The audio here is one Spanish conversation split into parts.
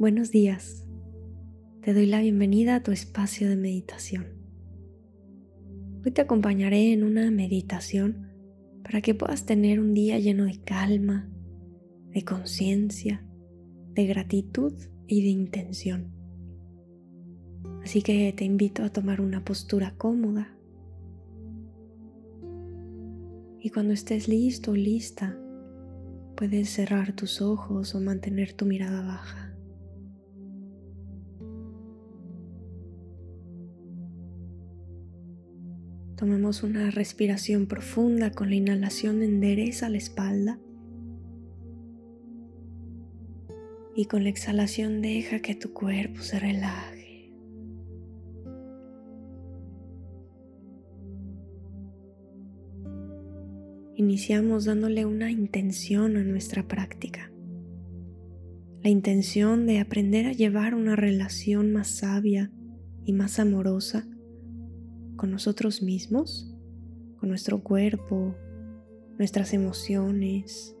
Buenos días. Te doy la bienvenida a tu espacio de meditación. Hoy te acompañaré en una meditación para que puedas tener un día lleno de calma, de conciencia, de gratitud y de intención. Así que te invito a tomar una postura cómoda. Y cuando estés listo o lista, puedes cerrar tus ojos o mantener tu mirada baja. Tomemos una respiración profunda con la inhalación endereza la espalda y con la exhalación deja que tu cuerpo se relaje. Iniciamos dándole una intención a nuestra práctica. La intención de aprender a llevar una relación más sabia y más amorosa con nosotros mismos, con nuestro cuerpo, nuestras emociones,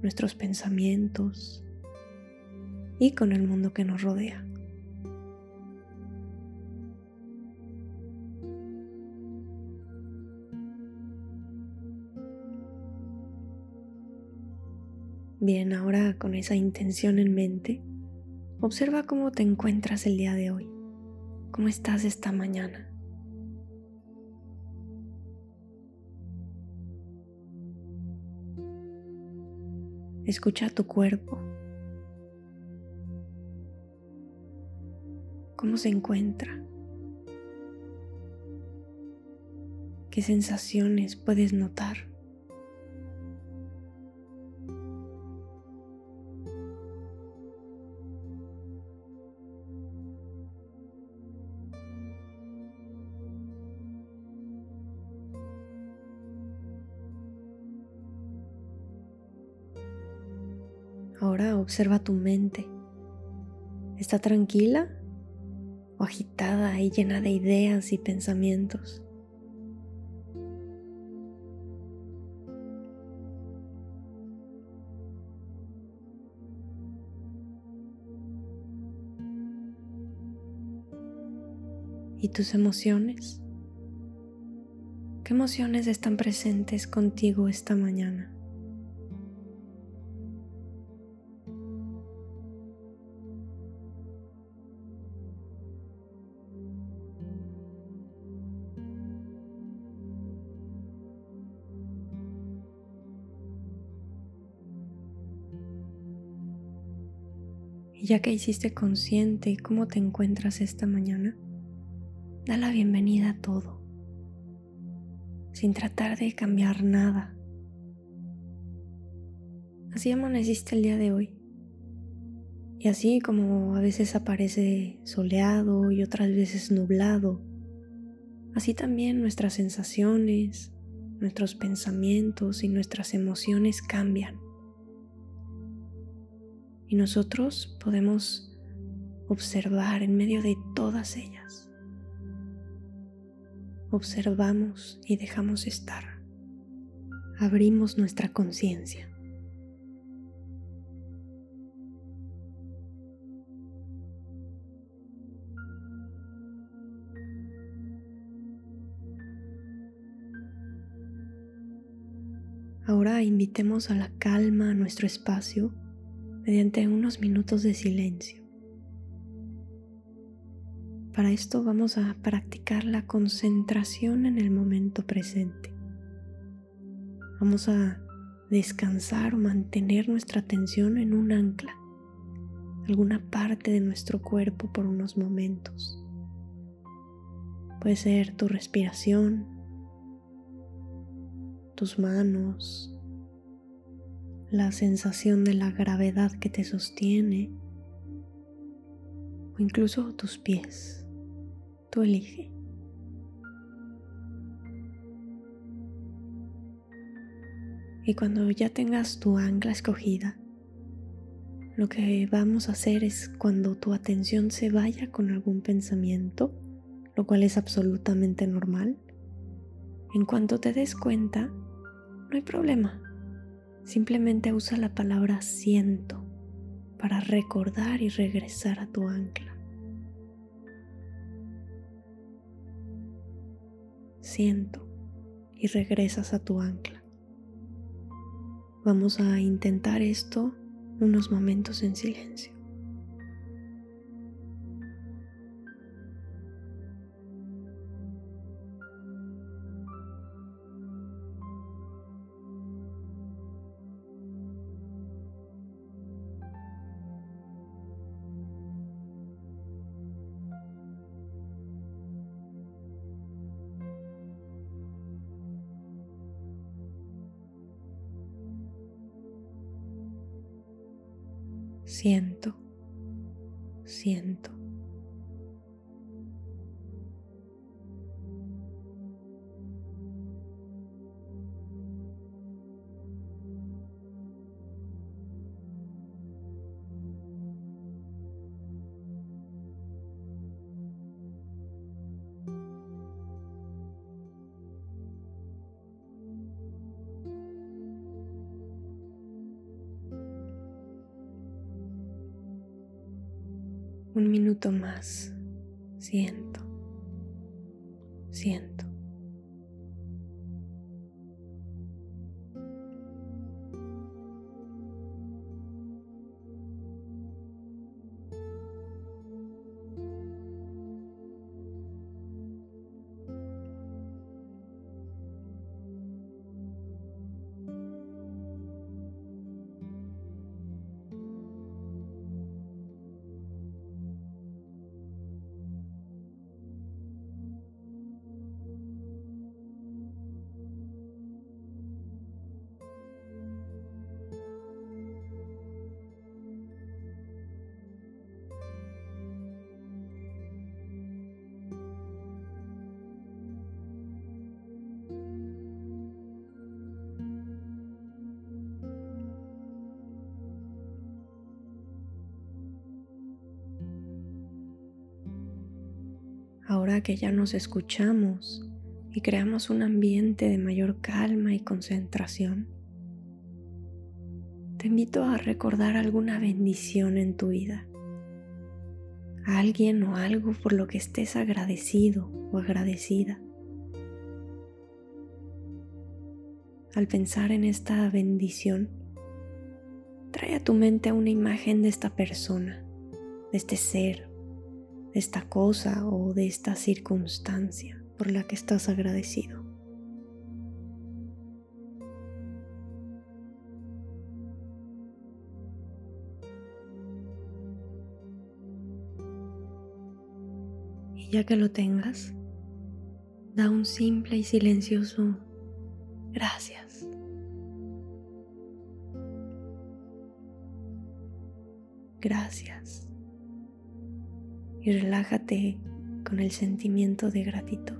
nuestros pensamientos y con el mundo que nos rodea. Bien, ahora con esa intención en mente, observa cómo te encuentras el día de hoy, cómo estás esta mañana. Escucha tu cuerpo. ¿Cómo se encuentra? ¿Qué sensaciones puedes notar? Ahora observa tu mente. ¿Está tranquila o agitada y llena de ideas y pensamientos? ¿Y tus emociones? ¿Qué emociones están presentes contigo esta mañana? Ya que hiciste consciente cómo te encuentras esta mañana, da la bienvenida a todo, sin tratar de cambiar nada. Así amaneciste el día de hoy. Y así como a veces aparece soleado y otras veces nublado, así también nuestras sensaciones, nuestros pensamientos y nuestras emociones cambian y nosotros podemos observar en medio de todas ellas. Observamos y dejamos estar. Abrimos nuestra conciencia. Ahora invitemos a la calma a nuestro espacio mediante unos minutos de silencio. Para esto vamos a practicar la concentración en el momento presente. Vamos a descansar o mantener nuestra atención en un ancla, alguna parte de nuestro cuerpo por unos momentos. Puede ser tu respiración, tus manos, la sensación de la gravedad que te sostiene o incluso tus pies. Tú elige. Y cuando ya tengas tu ancla escogida, lo que vamos a hacer es cuando tu atención se vaya con algún pensamiento, lo cual es absolutamente normal, en cuanto te des cuenta, no hay problema. Simplemente usa la palabra siento para recordar y regresar a tu ancla. Siento y regresas a tu ancla. Vamos a intentar esto unos momentos en silencio. Siento, siento. Un minuto más. Siento. Siento. Ahora que ya nos escuchamos y creamos un ambiente de mayor calma y concentración, te invito a recordar alguna bendición en tu vida, a alguien o algo por lo que estés agradecido o agradecida. Al pensar en esta bendición, trae a tu mente una imagen de esta persona, de este ser esta cosa o de esta circunstancia por la que estás agradecido. Y ya que lo tengas, da un simple y silencioso gracias. Gracias y relájate con el sentimiento de gratitud.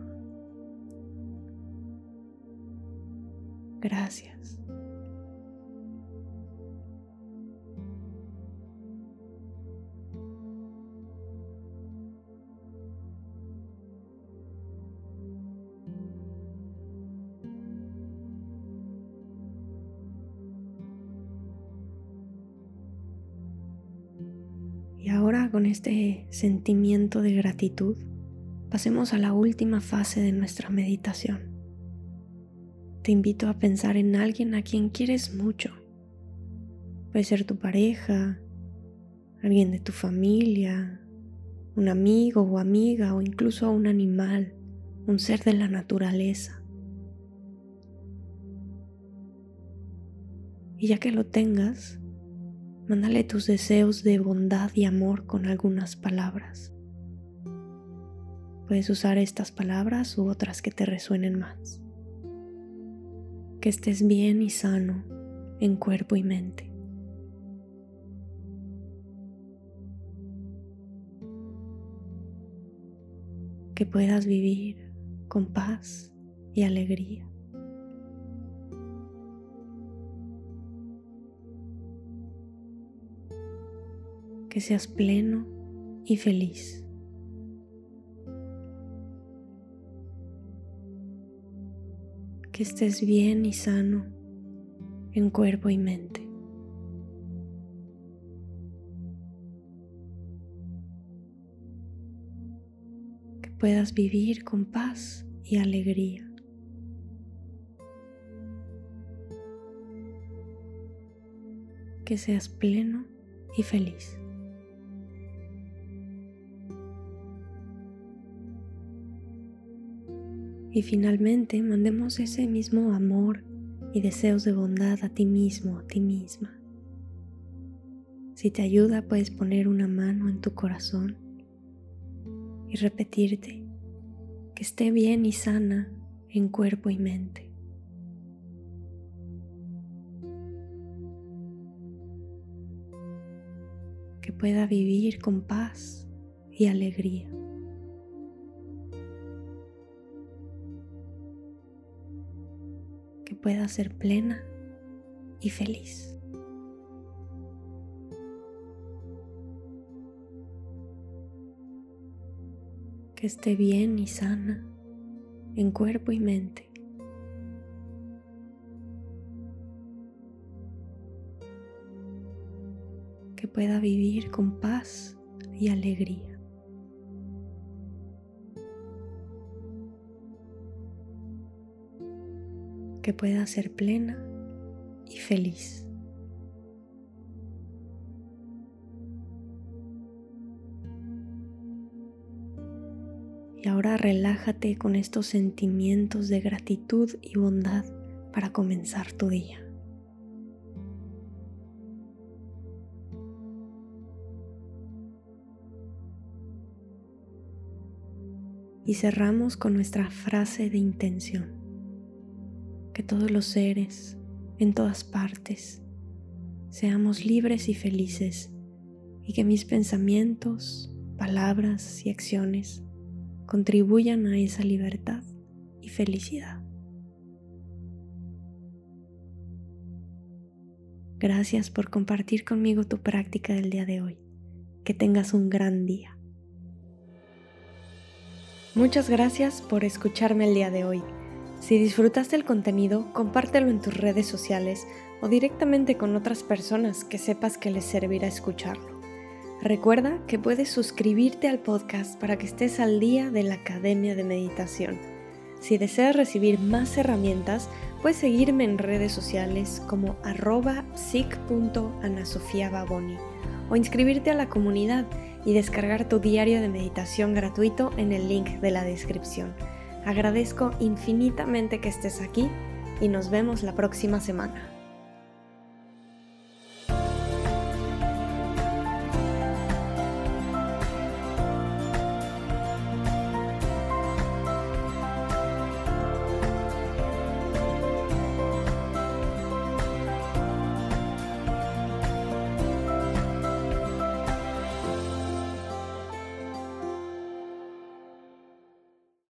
Gracias. Ahora con este sentimiento de gratitud, pasemos a la última fase de nuestra meditación. Te invito a pensar en alguien a quien quieres mucho. Puede ser tu pareja, alguien de tu familia, un amigo o amiga o incluso un animal, un ser de la naturaleza. Y ya que lo tengas, Mándale tus deseos de bondad y amor con algunas palabras. Puedes usar estas palabras u otras que te resuenen más. Que estés bien y sano en cuerpo y mente. Que puedas vivir con paz y alegría. que seas pleno y feliz. Que estés bien y sano en cuerpo y mente. Que puedas vivir con paz y alegría. que seas pleno y feliz. Y finalmente mandemos ese mismo amor y deseos de bondad a ti mismo, a ti misma. Si te ayuda, puedes poner una mano en tu corazón y repetirte que esté bien y sana en cuerpo y mente. Que pueda vivir con paz y alegría. Que pueda ser plena y feliz. que esté bien y sana en cuerpo y mente. Que pueda vivir con paz y alegría. Que pueda ser plena y feliz. Y ahora relájate con estos sentimientos de gratitud y bondad para comenzar tu día. Y cerramos con nuestra frase de intención. Que todos los seres, en todas partes, seamos libres y felices y que mis pensamientos, palabras y acciones contribuyan a esa libertad y felicidad. Gracias por compartir conmigo tu práctica del día de hoy. Que tengas un gran día. Muchas gracias por escucharme el día de hoy. Si disfrutaste el contenido, compártelo en tus redes sociales o directamente con otras personas que sepas que les servirá escucharlo. Recuerda que puedes suscribirte al podcast para que estés al día de la Academia de Meditación. Si deseas recibir más herramientas, puedes seguirme en redes sociales como arroba o inscribirte a la comunidad y descargar tu diario de meditación gratuito en el link de la descripción. Agradezco infinitamente que estés aquí y nos vemos la próxima semana.